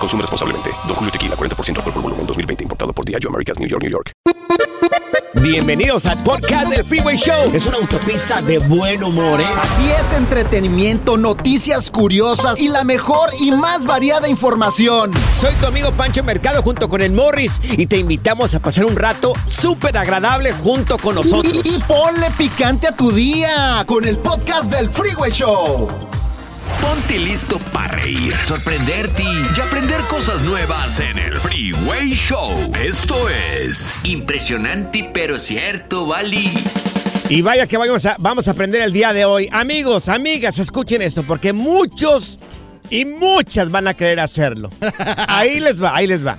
Consume responsablemente. Don Julio Tequila, 40% alcohol por volumen, 2020. Importado por Diageo Americas, New York, New York. Bienvenidos al podcast del Freeway Show. Es una autopista de buen humor, ¿eh? Así es, entretenimiento, noticias curiosas y la mejor y más variada información. Soy tu amigo Pancho Mercado junto con el Morris y te invitamos a pasar un rato súper agradable junto con nosotros. Y, y ponle picante a tu día con el podcast del Freeway Show. Ponte listo para reír, sorprenderte y aprender cosas nuevas en el Freeway Show. Esto es impresionante pero cierto, Bali. Y vaya que vamos a, vamos a aprender el día de hoy. Amigos, amigas, escuchen esto, porque muchos y muchas van a querer hacerlo. Ahí les va, ahí les va.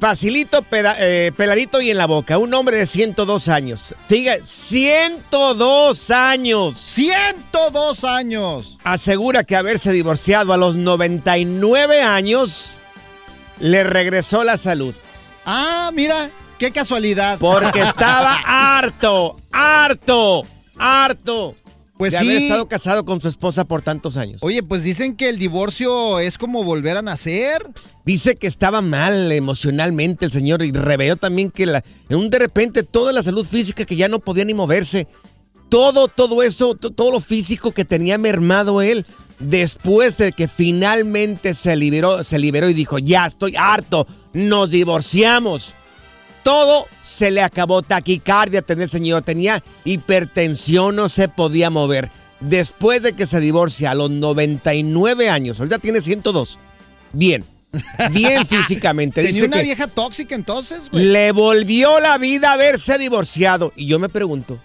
Facilito, peda- eh, peladito y en la boca. Un hombre de 102 años. Fíjate, 102 años. 102 años. Asegura que haberse divorciado a los 99 años le regresó la salud. Ah, mira, qué casualidad. Porque estaba harto, harto, harto Pues de sí. haber estado casado con su esposa por tantos años. Oye, pues dicen que el divorcio es como volver a nacer. Dice que estaba mal emocionalmente el señor y reveló también que la, en un de repente toda la salud física que ya no podía ni moverse. Todo, todo eso, to- todo lo físico que tenía mermado él. Después de que finalmente se liberó, se liberó y dijo, ya estoy harto, nos divorciamos. Todo se le acabó, taquicardia tenía el señor, tenía hipertensión, no se podía mover. Después de que se divorcia a los 99 años, ahorita tiene 102. Bien, bien físicamente. Tenía Dice una que vieja tóxica entonces, güey. le volvió la vida haberse divorciado. Y yo me pregunto,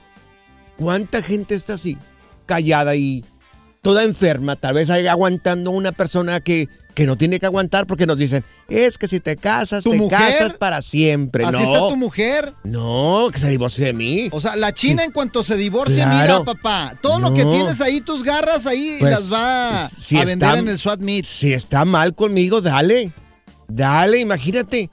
¿cuánta gente está así? Callada y toda enferma, tal vez aguantando una persona que, que no tiene que aguantar porque nos dicen, es que si te casas, ¿Tu te mujer? casas para siempre. Así no, está tu mujer. no, que se divorcie de mí. O sea, la China Sí. en cuanto se divorcia, Claro. mira, papá, todo lo que tienes ahí, tus garras ahí, Pues, las va si a vender en el SWAT Meet. Si está mal conmigo, dale. Dale, imagínate.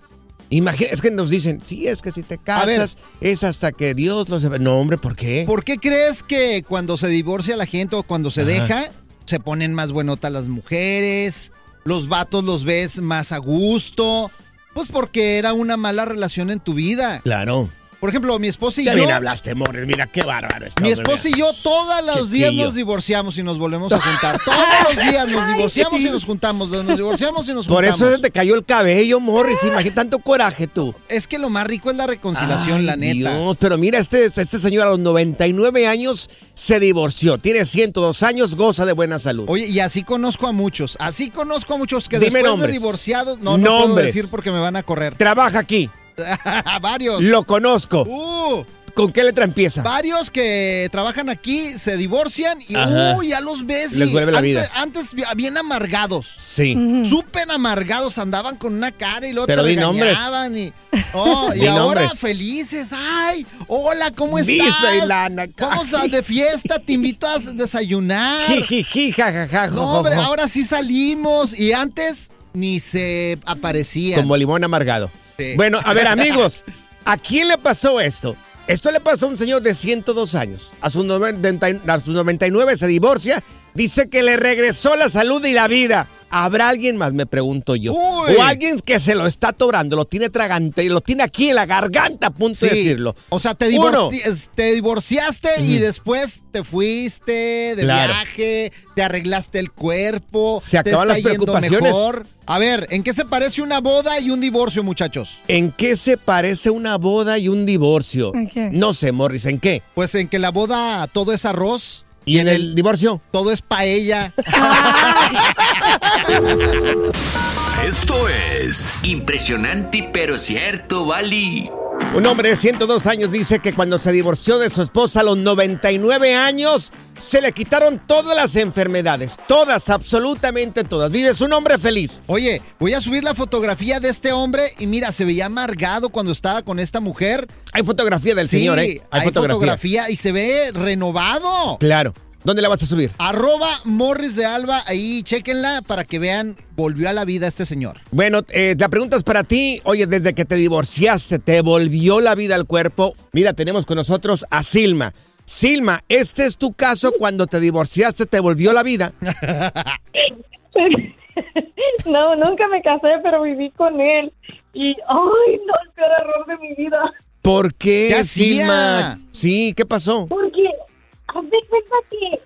Imagina, es que nos dicen, sí, es que si te casas, es hasta que Dios los... No, hombre, ¿por qué? ¿Por qué crees que cuando se divorcia la gente o cuando se Ajá. deja, se ponen más buenotas las mujeres? Los vatos los ves más a gusto. Pues porque era una mala relación en tu vida. Claro. Por ejemplo, mi esposa y yo. bien hablaste, Morris. Mira qué bárbaro está. Mi esposa y yo todos los días nos divorciamos y nos volvemos a juntar. Todos los días nos divorciamos y nos juntamos. Nos divorciamos y nos Por juntamos. eso se te cayó el cabello, Morris. Imagínate tanto coraje tú. Es que lo más rico es la reconciliación, Ay, la neta. Dios, pero mira, este, este señor a los 99 años se divorció. Tiene 102 años, goza de buena salud. Oye, y así conozco a muchos. Así conozco a muchos que Dime después nombres. de divorciados, no, no puedo Nombres. decir porque me van a correr. Trabaja aquí. varios. Lo conozco. Uh, ¿Con qué letra empieza? varios que trabajan aquí se divorcian y Ajá. uh, ya los ves. Les y vuelve la antes, vida. Antes bi- bien amargados. Sí. Súper amargados, andaban con una cara y luego Pero te regañaban y, oh, y ahora nombres. felices. Ay, hola, ¿cómo estás? Ilana. Vamos a de fiesta, te invito a desayunar. Jijiji, jajaja, No, hombre, ahora sí salimos y antes ni se aparecían. Como limón amargado. Sí. Bueno, a ver, amigos, ¿a quién le pasó esto? Esto le pasó a un señor de 102 años. A sus, 90 a sus 99 se divorcia. Dice que le regresó la salud y la vida. ¿Habrá alguien más? Me pregunto yo. Uy. O alguien que se lo está atorando, lo tiene tragante, lo tiene aquí en la garganta a punto de decirlo. O sea, te, Uno. te divorciaste y después te fuiste de Claro. viaje, te arreglaste el cuerpo, Se te acaban está las yendo preocupaciones. mejor. A ver, ¿en qué se parece una boda y un divorcio, muchachos? ¿En qué se parece una boda y un divorcio? ¿En qué? No sé, Morris, ¿en qué? Pues en que la boda todo es arroz, ¿Y en el divorcio? todo es paella. Esto es impresionante pero cierto, Bali. Un hombre de 102 años dice que cuando se divorció de su esposa a los 99 años, se le quitaron todas las enfermedades. Todas, absolutamente todas. Vive un hombre feliz. Oye, voy a subir la fotografía de este hombre y mira, se veía amargado cuando estaba con esta mujer. Hay fotografía del señor, ¿eh? Hay, fotografía. y se ve renovado. Claro. ¿Dónde la vas a subir? Arroba Morris de Alba, ahí chequenla para que vean, volvió a la vida este señor. Bueno, eh, la pregunta es para ti. Oye, desde que te divorciaste, ¿te volvió la vida al cuerpo? Mira, tenemos con nosotros a Silma. Silma, ¿este es tu caso cuando te divorciaste, te volvió la vida? No, nunca me casé, pero viví con él. Y, ay, no, el peor error de mi vida. ¿Por qué, ¿Qué hacía? Silma? Sí, ¿qué pasó? Porque, haz de cuenta que es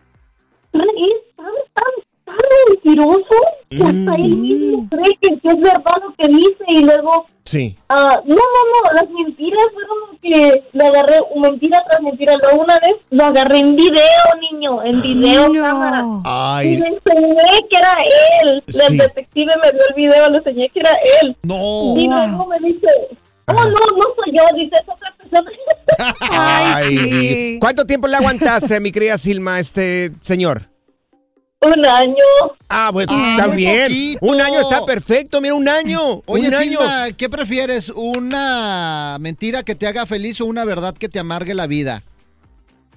tan, tan, tan mentiroso que hasta él mismo cree que, que es verdad lo que dice. Y luego, Sí. ah, no, no, no, las mentiras fueron lo que le agarré, mentira tras mentira. Luego una vez lo agarré en video, niño, en video, cámara. No. Y Ay, le enseñé que era él. Sí. El detective me vio el video, le enseñé que era él. No. Y luego me dice, oh, no, no soy yo, dice, es otra persona. Ay, sí. ¿Cuánto tiempo le aguantaste, mi querida Silma, a este señor? Un año. Ah, pues Ah, está bien. poquito. Un año está perfecto, mira, un año. Oye, un año. Silva, ¿qué prefieres? ¿Una mentira que te haga feliz o una verdad que te amargue la vida?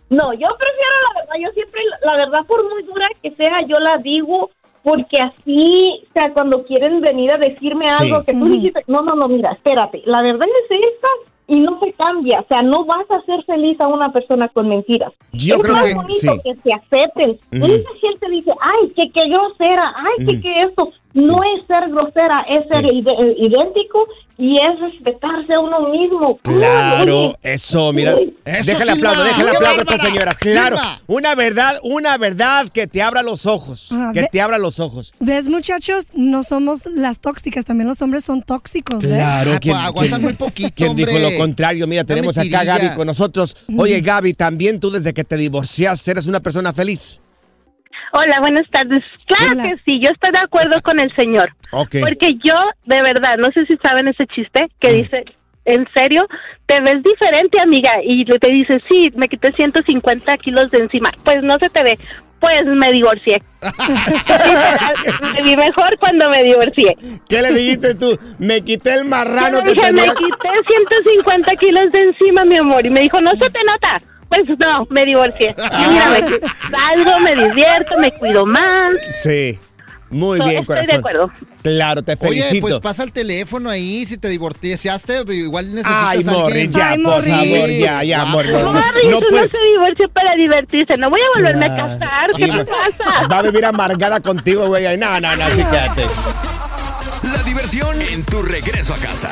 No, yo prefiero la verdad, yo siempre, la verdad, por muy dura que sea, yo la digo, porque así, o sea, cuando quieren venir a decirme algo Sí. que tú dijiste, no, no, no, mira, espérate, la verdad es esta y no se cambia, o sea, no vas a hacer feliz a una persona con mentiras. Yo es creo más que bonito sí. que se acepten. Mucha gente dice, ay, que, que grosera, ay, que, Ujú. que esto. No es ser grosera, es ser Sí. ide- idéntico y es respetarse a uno mismo. Claro, eso, mira. Eso, déjale Silma. aplaudo, déjale ¡Qué aplaudo a esta señora. Claro, una verdad, una verdad que te abra los ojos. Ah, que ve- te abra los ojos. ¿Ves, muchachos? No somos las tóxicas, también los hombres son tóxicos, ¿ves? Claro, Ah, pues, aguantan muy poquito, ¿Quién dijo lo contrario? Mira, tenemos acá a. Gaby con nosotros. Oye, Gaby, también tú desde que te divorciaste eres una persona feliz. Hola, buenas tardes. Claro Hola. que sí, yo estoy de acuerdo con el señor. Ok. Porque yo, de verdad, no sé si saben ese chiste que dice, en serio, te ves diferente, amiga. Y le- te dice, sí, me quité 150 kilos de encima. Pues no se te ve. Pues me divorcié. Me vi mejor cuando me divorcié. ¿Qué le dijiste tú? Me quité el marrano que dije, me quité 150 kilos de encima, mi amor. Y me dijo, no se te nota. Pues no, me divorcié. Y mira, me salgo, me divierto, me cuido más. Sí. Muy No, bien, estoy corazón. de acuerdo. Claro, te felicito. Oye, pues pasa el teléfono ahí, si te divorciaste, igual necesitas Ay, a Morris, alguien. ya, Ay, por Morris. favor, ya, ya. Morris. No, Morris, no uno puede- se divorció para divertirse. No voy a volverme a casar. ¿Qué te pasa? Va a vivir amargada contigo, güey. No, no, no, así quédate. La diversión en tu regreso a casa.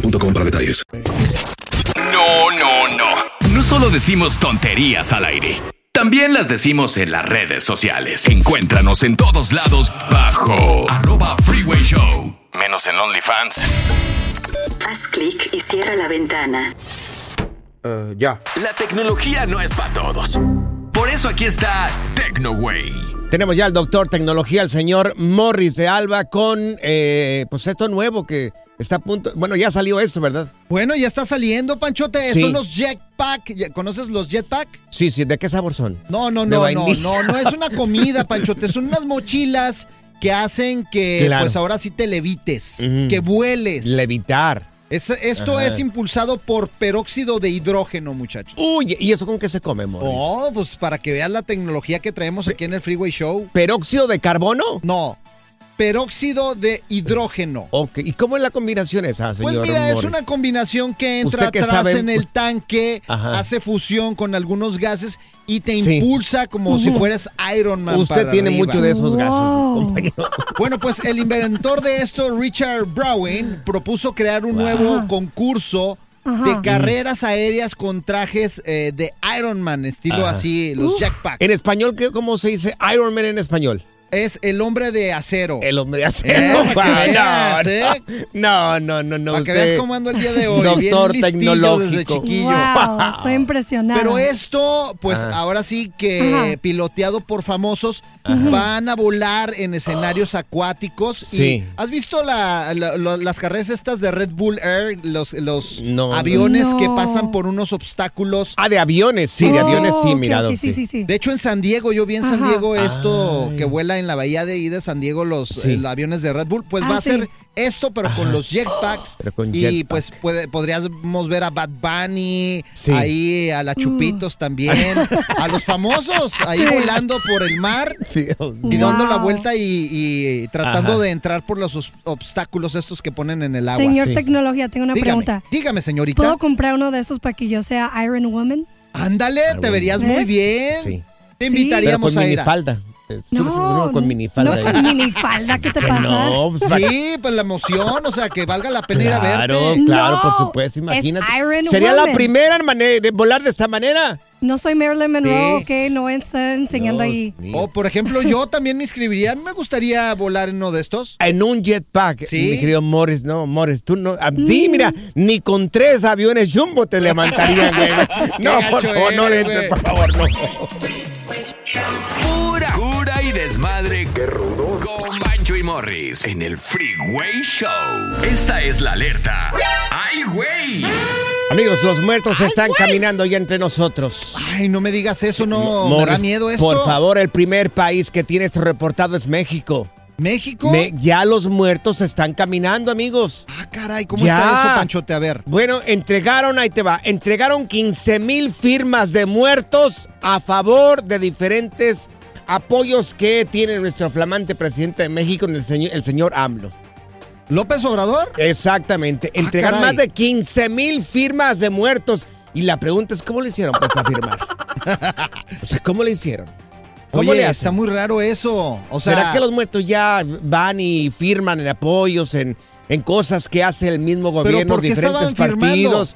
boostmobile.com para detalles. No, no, no. No solo decimos tonterías al aire. También las decimos en las redes sociales. Encuéntranos en todos lados bajo arroba freeway show. Menos en OnlyFans. Haz clic y cierra la ventana. ya. La tecnología no es para todos. Por eso aquí está TecnoWay. Tenemos ya al doctor tecnología, el señor Morris de Alba, con eh, pues esto nuevo que está a punto. Bueno, ya salió esto, ¿verdad? Bueno, ya está saliendo, Panchote. Sí. Son los Jetpack. ¿Ya- ¿Conoces los Jetpack? Sí, sí, ¿de qué sabor son? No, no, no, no, no, no es una comida, Panchote. Son unas mochilas que hacen que, Claro. pues ahora sí te levites, que vueles. Levitar. Es- esto Ajá. es impulsado por peróxido de hidrógeno, muchachos. Uy, ¿y eso con qué se come, Morris? Oh, pues para que veas la tecnología que traemos aquí en el Freeway Show. ¿Peróxido de carbono? No, peróxido de hidrógeno. Ok, ¿y cómo es la combinación esa, señor Pues mira, es una combinación que entra ¿Usted qué atrás sabe? en el tanque, Ajá. hace fusión con algunos gases y te Sí. impulsa como si fueras Iron Man. Usted para tiene arriba. mucho de esos gases, compañero. Bueno, pues el inventor de esto, Richard Browning, propuso crear un nuevo concurso Ajá. de carreras aéreas con trajes eh, de Iron Man, estilo Ajá. así, los Uf. Jackpack. En español, ¿qué- ¿cómo se dice Iron Man en español? Es el hombre de acero. El hombre de Eh, acero. que no, veas, ¿eh? no, no, no, no. Para que veas cómo ando el día de hoy. Doctor bien listillo tecnológico. desde chiquillo. Wow, estoy impresionada. Pero esto, pues Ajá. ahora sí que Ajá. piloteado por famosos, Ajá. van a volar en escenarios acuáticos. Sí. Y, ¿Has visto la- la- la- las carreras estas de Red Bull Air? Los, los No. aviones No. que pasan por unos obstáculos. Ah, de aviones, sí, de Oh, aviones sí, ok, mirado. sí, sí, sí. De hecho, en San Diego, yo vi en San. Diego esto Ay. que vuela en la bahía de ida, San Diego, los Sí. eh, aviones de Red Bull. Pues Ah, va a ser esto, pero con los jetpacks. Pero con y pues puede, podríamos ver a Bad Bunny, Sí. ahí a la Chupitos también, a los famosos ahí Sí. volando por el mar Dios y mío. dando la vuelta y, y tratando Ajá. de entrar por los os- obstáculos estos que ponen en el agua. Señor sí. Tecnología, tengo una dígame, pregunta. dígame, señorita. ¿Puedo comprar uno de estos para que yo sea Iron Woman? Ándale, te verías muy bien. Sí. Te Sí. Pero invitaríamos con a ir. minifalda. Uno con minifalda. no con minifalda, ¿qué te Que pasa? No, pues, Sí, pues la emoción, o sea, que valga la pena ir a Claro, verte. claro, por No, supuesto, es imagínate. Iron Sería la primera mane- de volar de esta manera. No soy Marilyn Monroe, Sí. ok, no voy a estar enseñando Dios ahí. mío. O, por ejemplo, yo también me inscribiría. A mí me gustaría volar en uno de estos. En un jetpack, Sí. mi querido Morris, no, Morris, tú no, a Mm. ti, mira, ni con tres aviones jumbo te levantarían. güey. no, por favor, no le entres, por favor, no. Desmadre. Qué rudos. Con Bancho y Morris en el Freeway Show. Esta es la alerta. ¡Ay, güey! Amigos, los muertos están caminando ya entre nosotros. Ay, no me digas eso, no. me da Morris, miedo esto. Por favor, el primer país que tiene esto reportado es México. ¿México? Me- ya los muertos están caminando, amigos. Ah, caray, ¿cómo Ya. está eso, Panchote? A ver. Bueno, entregaron, ahí te va, entregaron 15 mil firmas de muertos a favor de diferentes apoyos que tiene nuestro flamante presidente de México, el señor, el señor AMLO. ¿López Obrador? Exactamente, entregaron caray. más de 15 mil firmas de muertos. Y la pregunta es, ¿cómo lo hicieron pues, para firmar? o sea, ¿cómo lo hicieron? ¿Cómo Oye, le hacen? está muy raro eso. O sea, ¿Será que los muertos ya van y firman en apoyos, en, en cosas que hace el mismo gobierno, por diferentes firmando?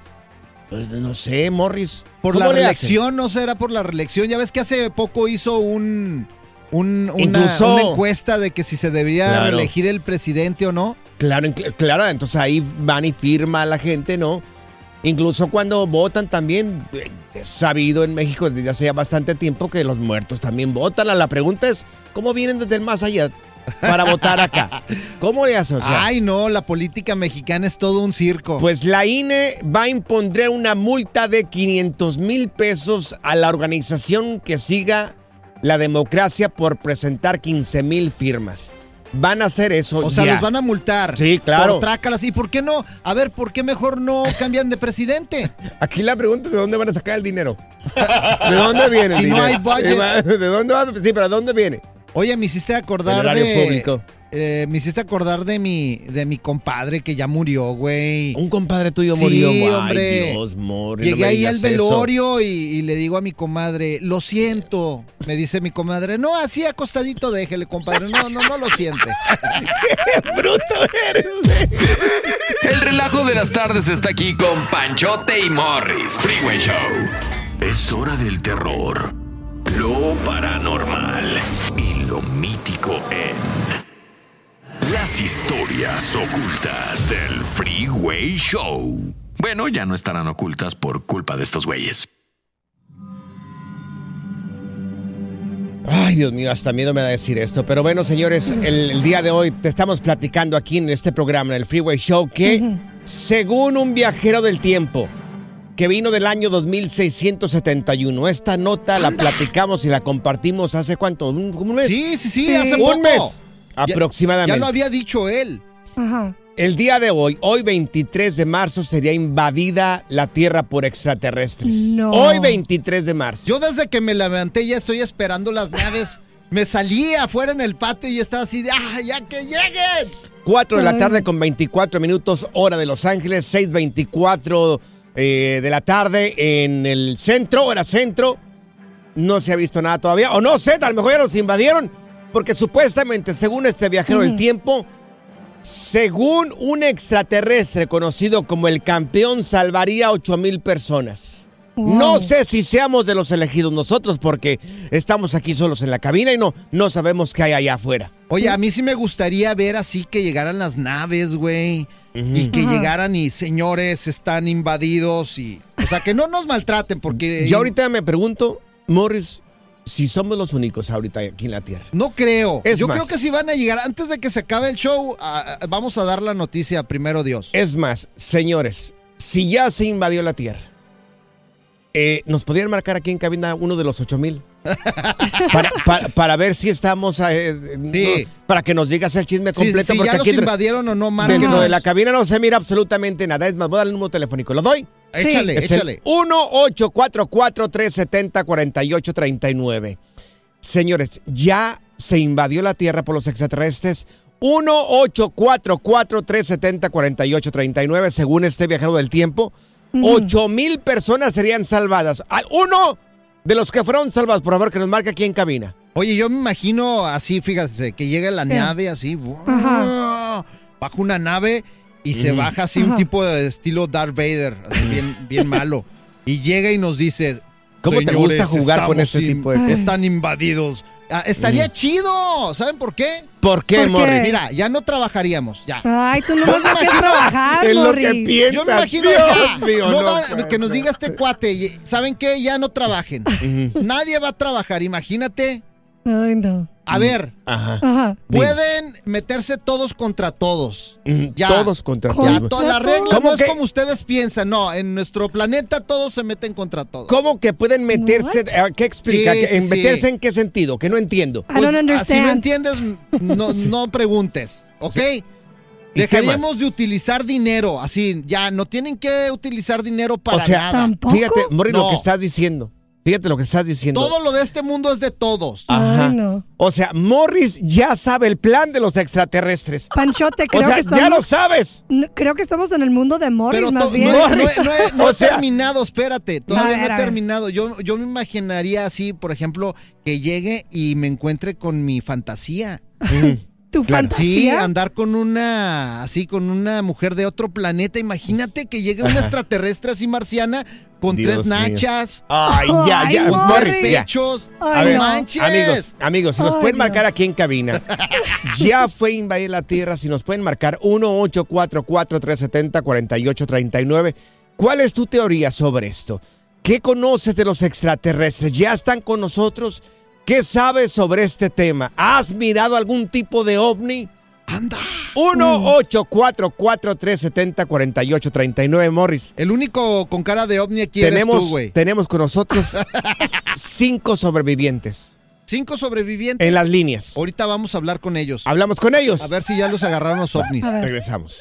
Pues, no sé, Morris. por ¿Cómo la le reelección, no será por la reelección. Ya ves que hace poco hizo un, un- una, Incluso- una encuesta de que si se debería Claro. reelegir el presidente o no. Claro, claro, entonces ahí van y firma la gente, ¿no? Incluso cuando votan también, eh, es sabido en México desde hace ya bastante tiempo que los muertos también votan. La pregunta es, ¿cómo vienen desde el más allá para votar acá? ¿Cómo le hacen? O sea, Ay, no, la política mexicana es todo un circo. Pues la INE va a imponer una multa de 500 mil pesos a la organización que siga la democracia por presentar 15 mil firmas. Van a hacer eso. o sea, ya. los van a multar. Sí, claro. Por trácalas. ¿Y por qué no? A ver, ¿por qué mejor no cambian de presidente? Aquí la pregunta es de dónde van a sacar el dinero. ¿De dónde viene el Si no hay budget. ¿De dónde va? Sí, pero ¿de dónde viene? Oye, me hiciste acordar de... público. eh, me hiciste acordar de mi, de mi compadre que ya murió, güey. Un compadre tuyo Sí, murió. Ay, hombre. Dios, Mori, no Llegué ahí al velorio y, y le digo a mi comadre, lo siento. Me dice mi comadre, no, así acostadito déjele, compadre. No, no, no lo siente. bruto eres! El relajo de las tardes está aquí con Panchote y Morris. Freeway Show. Es hora del terror, lo paranormal lo mítico en las historias ocultas del Freeway Show. Bueno, ya no estarán ocultas por culpa de estos güeyes. Ay, Dios mío, hasta miedo me da decir esto. Pero bueno, señores, el, el día de hoy te estamos platicando aquí en este programa, en el Freeway Show, que según un viajero del tiempo que vino del año 2671, esta nota la platicamos y la compartimos hace cuánto, un, mes. Sí, sí, sí, hace un poco. mes aproximadamente. Ya lo había dicho él. Ajá. El día de hoy, hoy 23 de marzo, sería invadida la Tierra por extraterrestres. No. Hoy 23 de marzo. Yo desde que me levanté ya estoy esperando las naves. Me salí afuera en el patio y estaba así de, ¡ah, ya que lleguen! 4 de la tarde con 24 minutos, hora de Los Ángeles, 6.24 eh, de la tarde en el centro, hora centro. No se ha visto nada todavía, o no sé, a lo mejor ya los invadieron, porque supuestamente, según este viajero del tiempo, según un extraterrestre conocido como el campeón, salvaría a 8 mil personas. Wow. No sé si seamos de los elegidos nosotros, porque estamos aquí solos en la cabina y no, no sabemos qué hay allá afuera. Oye, a mí sí me gustaría ver así que llegaran las naves, güey. Y que llegaran y señores están invadidos y... O sea, que no nos maltraten porque... Yo ahorita me pregunto, Morris, si somos los únicos ahorita aquí en la Tierra. No creo. Es Yo más. creo que si van a llegar, antes de que se acabe el show, vamos a dar la noticia primero Dios. Es más, señores, si ya se invadió la Tierra, eh, ¿nos podrían marcar aquí en cabina uno de los 8000? Para, para, para ver si estamos. eh, Sí. no, para que nos digas el chisme Sí, completo. si porque ya los aquí dentro- invadieron o no, dentro márquenos. de la cabina no se mira absolutamente nada. Es más, voy a dar el número telefónico. ¿Lo doy? Échale, Es échale. el 1-844-370-4839. Señores, ya se invadió la Tierra por los extraterrestres. 1-844-370-4839, según este viajero del tiempo. Ocho mil personas serían salvadas. Uno de los que fueron salvados, por favor, que nos marque aquí en cabina. Oye, yo me imagino así, fíjate, que llega la ¿Qué? nave así, Ajá. baja una nave y se baja así un tipo de estilo Darth Vader, así bien, bien malo. Y llega y nos dice, ¿Cómo te "Señores, gusta jugar con este tipo de cosas? Están invadidos. Ah, estaría chido, ¿saben por qué? ¿Por qué, ¿Por qué? Morris? Mira, ya no trabajaríamos, ya. Ay, tú no vas a trabajar, Es lo que piensas. Yo me imagino Dios ya, mío, no no va- puede que nos diga este cuate, ¿saben qué? Ya no trabajen. Nadie va a trabajar, imagínate. Ay, no. A ver, Ajá. Ajá. pueden meterse todos contra todos. Mm, Ya. Todos contra ¿Cómo? Ya, todos. todas las reglas ¿Cómo no que- es como ustedes piensan. No, en nuestro planeta todos se meten contra todos. ¿Cómo que pueden meterse? What? eh, ¿Qué explica? Sí, ¿Que- sí, en sí. ¿Meterse en qué sentido? Que no entiendo. I don't Pues, understand. Si no entiendes, no, no preguntes, ¿ok? ¿Y qué Dejaríamos de utilizar dinero, así, ya, no tienen que utilizar dinero para o sea, nada. ¿Tampoco? fíjate, Mori, lo que estás diciendo. Fíjate lo que estás diciendo. Todo lo de este mundo es de todos. Ajá. Ay, no. O sea, Morris ya sabe el plan de los extraterrestres. Panchote, O creo sea, que estamos... ya lo sabes. No, creo que estamos en el mundo de Morris, Pero más bien. no, he- no he- Morris. no he- no O he terminado, espérate, todavía ver, no he terminado. Yo, yo me imaginaría así, por ejemplo, que llegue y me encuentre con mi fantasía. ¿Tu Claro. Sí, fantasía? andar con una, así, con una mujer de otro planeta. Imagínate que llegue una extraterrestre así marciana con Dios tres mío. nachas, Ay, ya, ya. Con tres pechos. Ay, A ver, no no. manches. amigos, amigos, si nos Ay, pueden marcar aquí en cabina, ya fue invadir la Tierra, si nos pueden marcar 1-844-370-4839. ¿Cuál es tu teoría sobre esto? ¿Qué conoces de los extraterrestres? ¿Ya están con nosotros? ¿Qué sabes sobre este tema? ¿Has mirado algún tipo de ovni? ¡Anda! 1-844-370-4839, Morris. El único con cara de ovni aquí eres Tenemos, tú, güey. tenemos con nosotros cinco sobrevivientes Cinco sobrevivientes. en las líneas. Ahorita vamos a hablar con ellos. Hablamos con ellos. A ver si ya los agarraron los ovnis. Regresamos.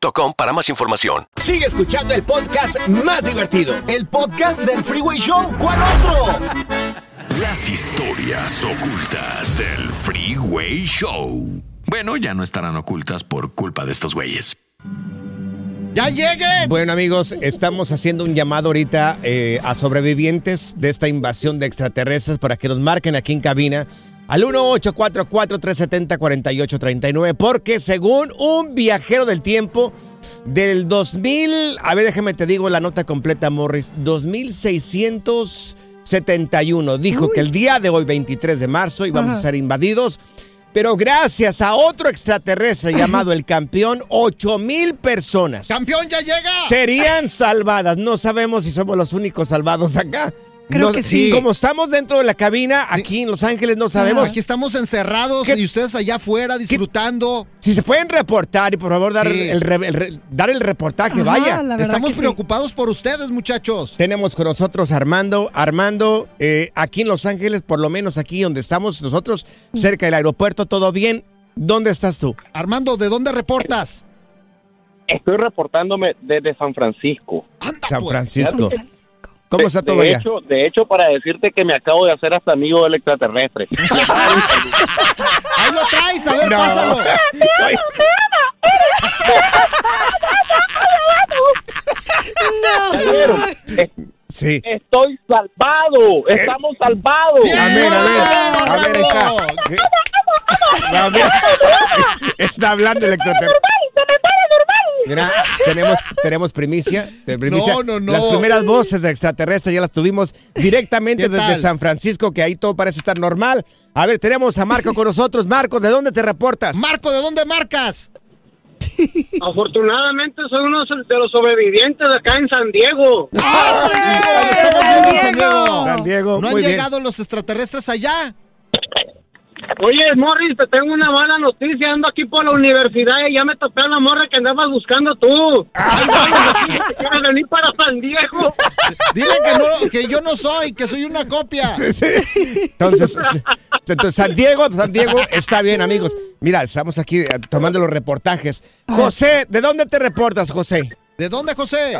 para más información. Sigue escuchando el podcast más divertido. El podcast del Freeway Show. ¿Cuál otro? Las historias ocultas del Freeway Show. Bueno, ya no estarán ocultas por culpa de estos güeyes. ¡Ya lleguen! Bueno amigos, estamos haciendo un llamado ahorita eh, a sobrevivientes de esta invasión de extraterrestres para que nos marquen aquí en cabina al 1844-370-4839 porque según un viajero del tiempo del 2000, a ver déjame te digo la nota completa Morris, 2671 dijo que el día de hoy 23 de marzo íbamos Ajá. a ser invadidos pero gracias a otro extraterrestre llamado el campeón, 8 mil personas ¡Campeón ya llega! serían salvadas. No sabemos si somos los únicos salvados acá. Creo No- que sí. Como estamos dentro de la cabina, aquí en Los Ángeles no sabemos. Aquí estamos encerrados ¿Qué- y ustedes allá afuera disfrutando. Si se pueden reportar y por favor dar, Sí. el, re- el re- dar el reportaje, Ajá, vaya. Estamos sí. preocupados por ustedes, muchachos. Tenemos con nosotros a Armando. Armando, eh, aquí en Los Ángeles, por lo menos aquí donde estamos nosotros, cerca del aeropuerto, ¿todo bien? ¿Dónde estás tú? Armando, ¿de dónde reportas? Estoy reportándome desde San Francisco. Anda, San pues. Francisco. ¿Cómo está todo de? Hecho, de hecho, para decirte que me acabo de hacer hasta amigo del extraterrestre. Ahí lo traes, a ver, No. pásalo. Es- Sí. Estoy salvado. Estamos salvados. Bien. Amén, amén. Amén, está. Está hablando el extraterrestre. Mira, tenemos, tenemos primicia, de primicia. No, no, no. Las primeras voces de extraterrestre ya las tuvimos directamente ¿Qué desde? San Francisco, que ahí todo parece estar normal. A ver, tenemos a Marco con nosotros. Marco, ¿de dónde te reportas? Marco, ¿de dónde marcas? Afortunadamente soy uno de los sobrevivientes acá en San Diego. ¡Ah, San Diego! ¡Eh, Estamos San Diego! San Diego, ¿No han bien. llegado los extraterrestres allá? Oye, Morris, te tengo una mala noticia. Ando aquí por la universidad y ya me topé a la morra que andabas buscando tú. Ay, venir para San Diego. Dile que, no, que yo no soy, que soy una copia. Sí. Entonces, entonces, San Diego, San Diego está bien, amigos. Mira, estamos aquí eh, tomando los reportajes. José, ¿de dónde te reportas, José? ¿De dónde, José?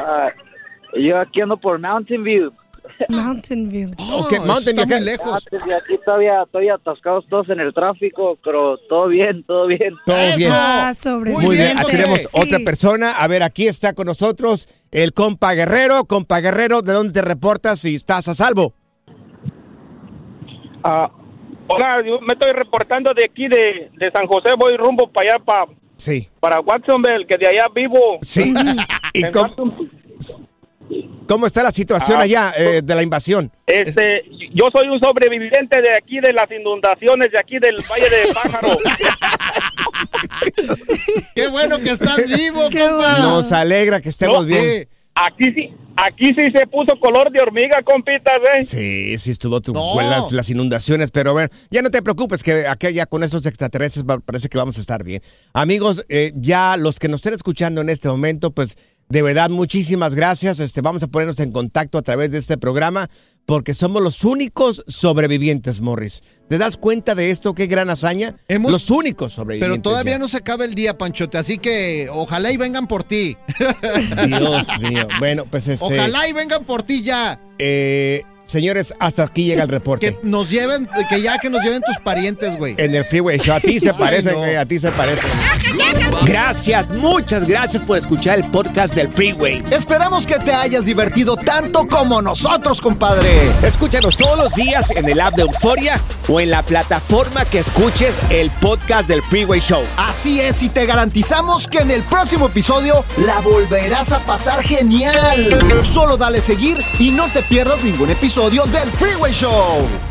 yo aquí ando por Mountain View. Mountain View. Oh, Ok, Mountain está View, acá- lejos. Y aquí todavía, todavía atascados todos en el tráfico, pero todo bien, todo bien. Todo Eso. bien. Ah, sobre Muy bien, aquí tenemos Sí. otra persona. A ver, aquí está con nosotros el compa Guerrero. Compa Guerrero, ¿de dónde te reportas si estás a salvo? Ah, hola, yo me estoy reportando de aquí, de, de San José. Voy rumbo para allá, para, Sí. para Watsonville, que de allá vivo. Sí. ¿Y cómo, Watsonville. ¿Cómo está la situación Ah. allá eh, de la invasión? Este, yo soy un sobreviviente de aquí de las inundaciones de aquí del Valle de Pájaro. Qué bueno que estás vivo, compa. Nos alegra que estemos No, bien. Aquí sí, aquí sí se puso color de hormiga, compitas, ¿eh? Sí, sí estuvo tu, con las, las inundaciones, pero bueno, ya no te preocupes, que aquí ya con esos extraterrestres parece que vamos a estar bien. Amigos, eh, ya los que nos estén escuchando en este momento, pues de verdad muchísimas gracias. Este, vamos a ponernos en contacto a través de este programa porque somos los únicos sobrevivientes, Morris. ¿Te das cuenta de esto? Qué gran hazaña. los únicos sobrevivientes. Pero todavía ya. no se acaba el día, Panchote, así que ojalá y vengan por ti. Dios mío. Bueno, pues este. Ojalá y vengan por ti ya. eh, señores, hasta aquí llega el reporte. Que nos lleven, que ya que nos lleven tus parientes, güey. En el Freeway Show. A ti se parecen, no. güey, a ti se parecen. Gracias, muchas gracias por escuchar el podcast del Freeway. Esperamos que te hayas divertido tanto como nosotros, compadre. Escúchanos todos los días en el app de Euforia o en la plataforma que escuches el podcast del Freeway Show. Así es, y te garantizamos que en el próximo episodio la volverás a pasar genial. Solo dale seguir y no te pierdas ningún episodio del Freeway Show.